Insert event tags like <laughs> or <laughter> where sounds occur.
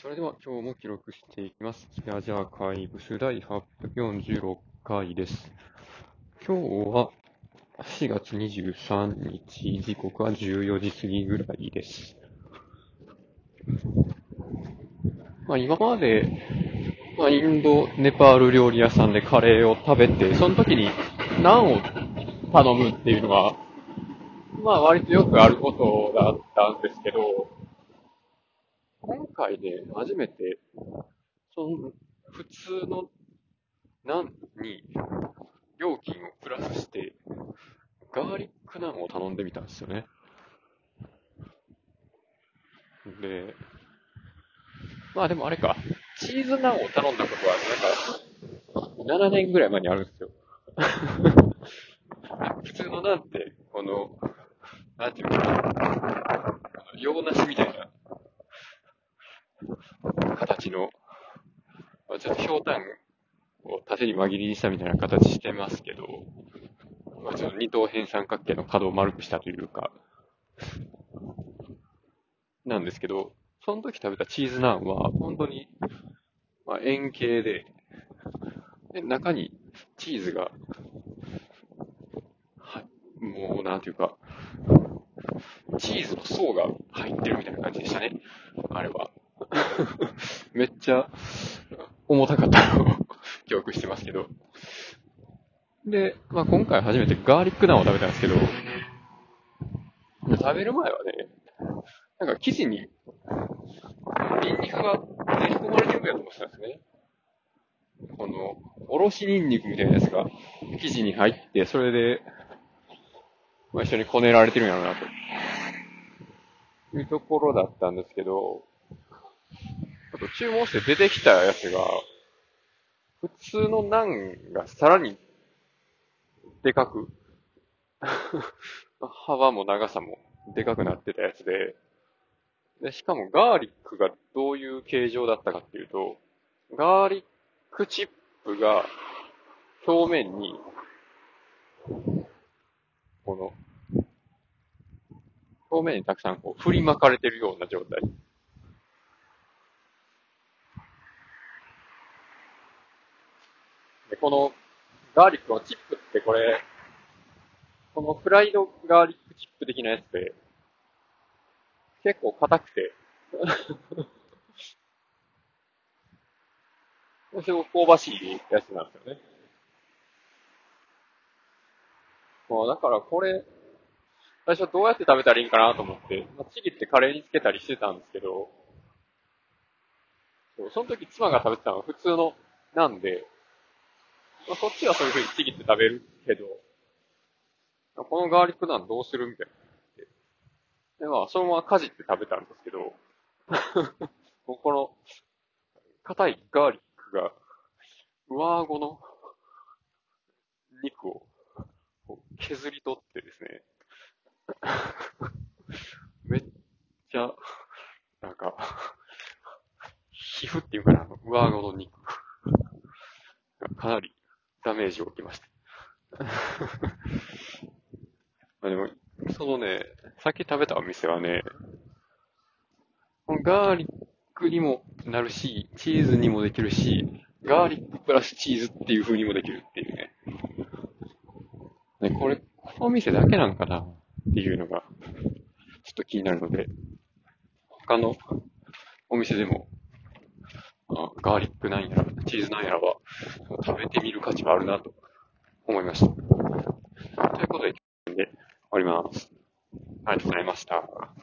それでは今日も記録していきます。スペアジャーカイブス第846回です。今日は4月23日、時刻は14時過ぎぐらいです。まあ今まで、まあインド、ネパール料理屋さんでカレーを食べて、その時にナンを頼むっていうのは、まあ割とよくあることだったんですけど、今回ね、初めて、その、普通のナンに料金をプラスして、ガーリックナンを頼んでみたんですよね。で、まあでもあれか、チーズナンを頼んだことは、なんか、7年ぐらい前にあるんですよ。<laughs> 普通のナンって、この、なんていうのかな、洋梨みたいな形の、まあちょっとひょうたんを縦に輪切りにしたみたいな形してますけど、まあ、ちょっと二等辺三角形の角を丸くしたというか、なんですけど、その時食べたチーズナンは、本当に、まあ、円形で、で中にチーズが、は、もう、なんていうか、チーズの層が入ってるみたいな感じでしたね。あれは。<laughs> めっちゃ重たかったのを <laughs> 記憶してますけど。で、まあ、今回初めてガーリックナンを食べたんですけど、食べる前はね、なんか生地にニンニクが練り込まれてるやと思ってたんですね。この、おろしニンニクみたいなやつが生地に入って、それで、まあ、一緒にこねられてるんやろうなと。いうところだったんですけど、あと注文して出てきたやつが、普通のナンがさらにでかく、<laughs> 幅も長さもでかくなってたやつで、で、しかもガーリックがどういう形状だったかっていうと、ガーリックチップが表面に、この、表面にたくさんこう振りまかれてるような状態。で、このガーリックのチップってこれ、このフライドガーリックチップ的なやつで、結構硬くて、すごく香ばしいやつなんですよね。もうだからこれ、最初どうやって食べたらいいんかなと思って、まあ、ちぎってカレーにつけたりしてたんですけど、その時妻が食べてたのは普通のなんで、まあ、そっちはそういう風にちぎって食べるけど、このガーリックナンどうするみたいな。で、まあ、そのままかじって食べたんですけど、も <laughs> うこの、硬いガーリックが、上顎の肉を削り取ってですね、<laughs> めっちゃ、なんか、皮膚っていうかな、上顎の肉かなりダメージを受けました。<laughs> まあでも、そのね、さっき食べたお店はね、ガーリックにもなるし、チーズにもできるし、ガーリックプラスチーズっていう風にもできるっていうね。ね、これ、この店だけなんかなっていうのが、ちょっと気になるので、他のお店でも、あガーリックなんやら、チーズなんやらは、食べてみる価値もあるなと思いました。ということ、で終わります。ありがとうございました。